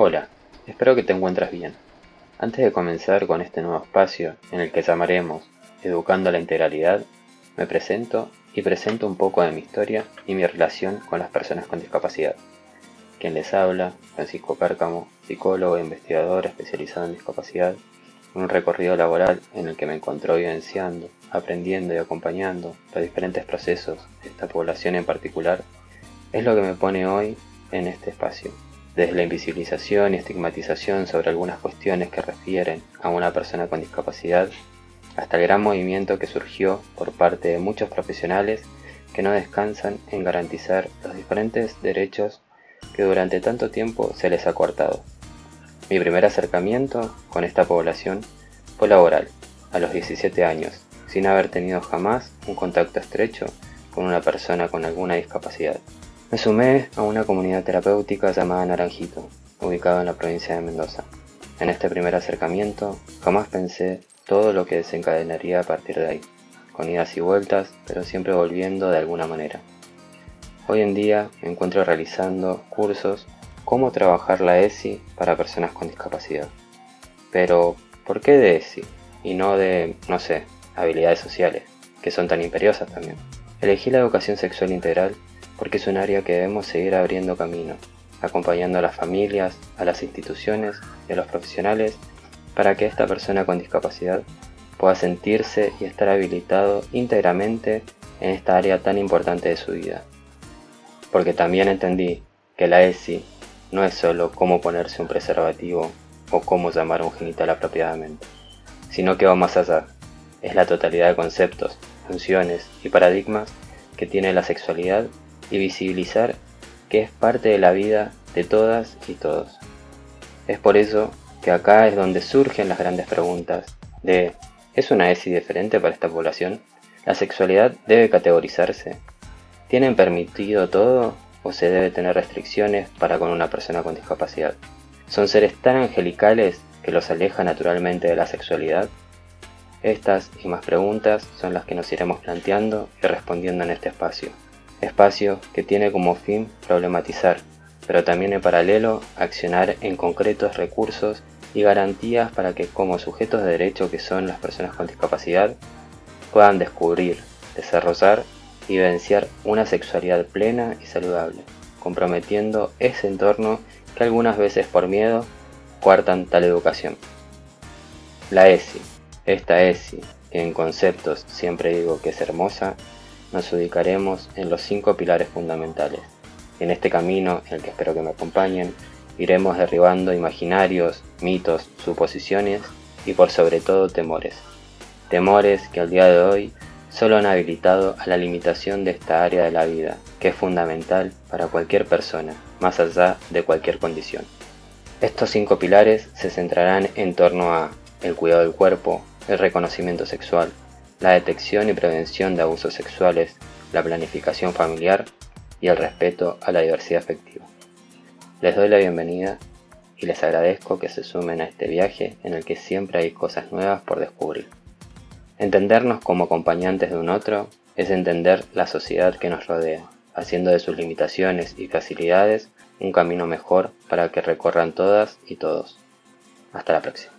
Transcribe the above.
Hola, espero que te encuentres bien. Antes de comenzar con este nuevo espacio en el que llamaremos Educando la Integralidad, me presento y presento un poco de mi historia y mi relación con las personas con discapacidad. Quien les habla, Francisco Cárcamo, psicólogo e investigador especializado en discapacidad, un recorrido laboral en el que me encontró vivenciando, aprendiendo y acompañando los diferentes procesos de esta población en particular, es lo que me pone hoy en este espacio. Desde la invisibilización y estigmatización sobre algunas cuestiones que refieren a una persona con discapacidad, hasta el gran movimiento que surgió por parte de muchos profesionales que no descansan en garantizar los diferentes derechos que durante tanto tiempo se les ha cortado. Mi primer acercamiento con esta población fue laboral, a los 17 años, sin haber tenido jamás un contacto estrecho con una persona con alguna discapacidad. Me sumé a una comunidad terapéutica llamada Naranjito, ubicada en la provincia de Mendoza. En este primer acercamiento jamás pensé todo lo que desencadenaría a partir de ahí, con idas y vueltas, pero siempre volviendo de alguna manera. Hoy en día me encuentro realizando cursos cómo trabajar la ESI para personas con discapacidad. Pero, ¿por qué de ESI? Y no de, no sé, habilidades sociales, que son tan imperiosas también. Elegí la educación sexual integral porque es un área que debemos seguir abriendo camino, acompañando a las familias, a las instituciones y a los profesionales para que esta persona con discapacidad pueda sentirse y estar habilitado íntegramente en esta área tan importante de su vida. Porque también entendí que la ESI no es solo cómo ponerse un preservativo o cómo llamar un genital apropiadamente, sino que va más allá. Es la totalidad de conceptos, funciones y paradigmas que tiene la sexualidad y visibilizar que es parte de la vida de todas y todos. Es por eso que acá es donde surgen las grandes preguntas de ¿es una ESI diferente para esta población? ¿La sexualidad debe categorizarse? ¿Tienen permitido todo o se debe tener restricciones para con una persona con discapacidad? ¿Son seres tan angelicales que los aleja naturalmente de la sexualidad? Estas y más preguntas son las que nos iremos planteando y respondiendo en este espacio espacio que tiene como fin problematizar, pero también en paralelo accionar en concretos recursos y garantías para que como sujetos de derecho que son las personas con discapacidad puedan descubrir, desarrollar y vivenciar una sexualidad plena y saludable, comprometiendo ese entorno que algunas veces por miedo cuartan tal educación. La ESI, esta ESI, que en conceptos siempre digo que es hermosa, nos ubicaremos en los cinco pilares fundamentales. En este camino, en el que espero que me acompañen, iremos derribando imaginarios, mitos, suposiciones y por sobre todo temores. Temores que al día de hoy solo han habilitado a la limitación de esta área de la vida, que es fundamental para cualquier persona, más allá de cualquier condición. Estos cinco pilares se centrarán en torno a el cuidado del cuerpo, el reconocimiento sexual, la detección y prevención de abusos sexuales, la planificación familiar y el respeto a la diversidad afectiva. Les doy la bienvenida y les agradezco que se sumen a este viaje en el que siempre hay cosas nuevas por descubrir. Entendernos como acompañantes de un otro es entender la sociedad que nos rodea, haciendo de sus limitaciones y facilidades un camino mejor para que recorran todas y todos. Hasta la próxima.